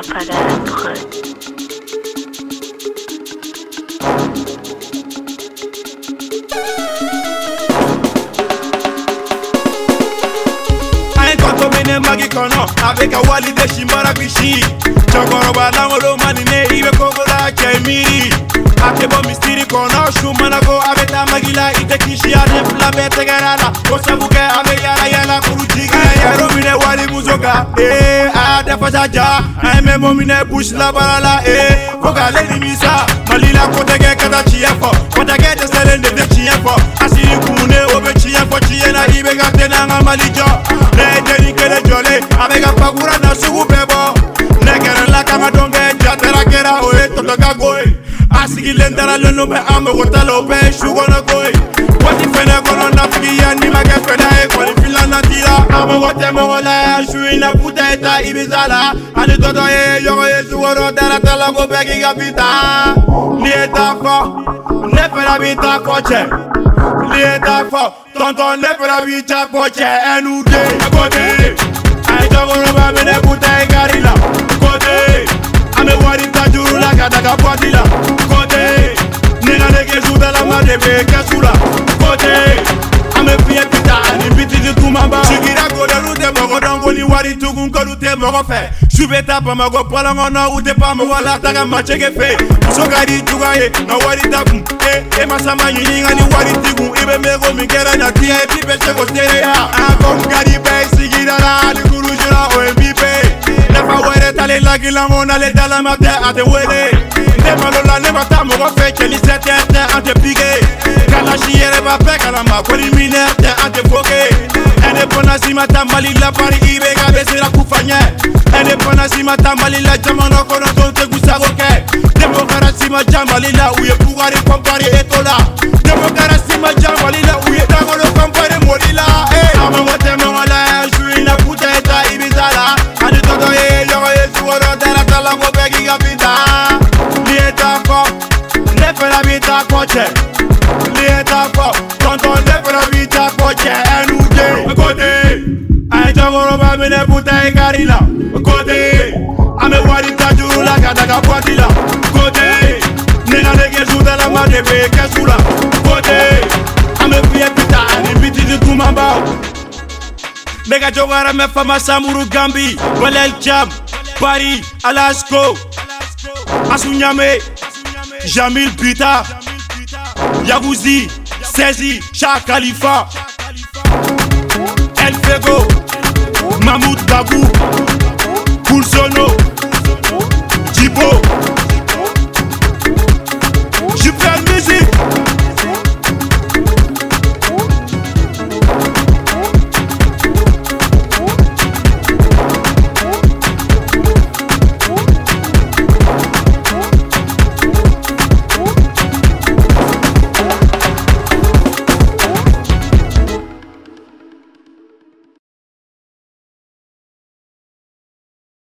Chapada la prod. an ye tɔntɔ minɛ magi kɔnɔ a bɛ ka wali de si mara bisi cɛkɔrɔba langolo manine i bɛ kokola cɛ miiri a tɛ bɔ misiri kɔnɔ su mana ko a bɛ taa magi la i tɛ kisi a den fila bɛɛ tɛgɛra la ko sabu kɛ a a dafasa ja an ye mɛmɔ minɛ busi labara la ee fo k'ale nimisa mali la ko tɛ kɛ ka taa tiɲɛ fɔ kɔntakɛ dɛsɛlen de tɛ tiɲɛ fɔ a kumunen o bɛ tiɲɛ fɔ tiɲɛ na i bɛ ka tɛnɛ an ka mali jɔ ne ye a bɛ ka pakura na sugu bɛɛ bɔ ne gɛrɛla kama dɔn jatara kɛra o ye tɔtɔka ko ye a sigilen daralen bɛ an t'a la o ye su ko ye waati fɛnɛ kɔnɔ nafigiya ni ma kɛ fɛnɛ ye tira a mɔgɔ tɛ mɔgɔ la yan su in na puta ye ta ibisa la ani tɔtɔ ye ɲɔgɔn ye sukɔrɔ darata la ko bɛɛ k'i ka bi ta n'i ye ta fɔ ne fɛnɛ b'i ta fɔ cɛ n'i ye ta fɔ tɔntɔn ne fɛnɛ b'i ta fɔ cɛ ɛnu de kote. A ye cɛkɔrɔba minɛ puta ye kari la kote. An bɛ wari ta juru la ka daga bɔti la kote. Ni ka nege sudalama de bɛ kɛsu la kote mɔgɔ dɔn ko ni wari tugun k'olu tɛ mɔgɔ fɛ su bɛ taa bamakɔ pɔlɔn kɔnɔ u tɛ pan mɔgɔ la taga macɛkɛ fɛ muso ka di cogoya ye nka wari ta kun e e ma sama ɲini ka ni wari ti kun i bɛ mɛko min kɛra ɲatiya ye bi bɛ se k'o seereya a ko n ka di bɛɛ sigida la hali kurujura o ye bi bɛɛ nafa wɛrɛ t'ale lagilan ko n'ale dalama tɛ a tɛ wele. Ne malo la ne ma taa mɔgɔ fɛ cɛli sɛ tɛ tɛ an tɛ pige kalasi yɛrɛ b'a bɛɛ kalama ko ni minɛ tɛ an tɛ foke Independence zimatambalila pari ibe kabezera kufanya Independence zimatambalila jamana kono tonte gusagoke Demokrasi majamalila uye bugari kompari etola. Demokrasi majamalila uye dagolo. Minɛ puta ye kari la kote bɛ wari ta juru la ka daga bɔti la kote ne ka nege sudalama de bɛ kɛsu la kote bɛ fiyɛ pita ani bititi kumabaw ne ka jɔgɔrɛ mɛ fama samuru gambi. Walel jam paris alasko. Asunyame jamil bita yaguzi sezi sha khalifa. El fego Babou, Koulsono, Djibo. Je fais la musique.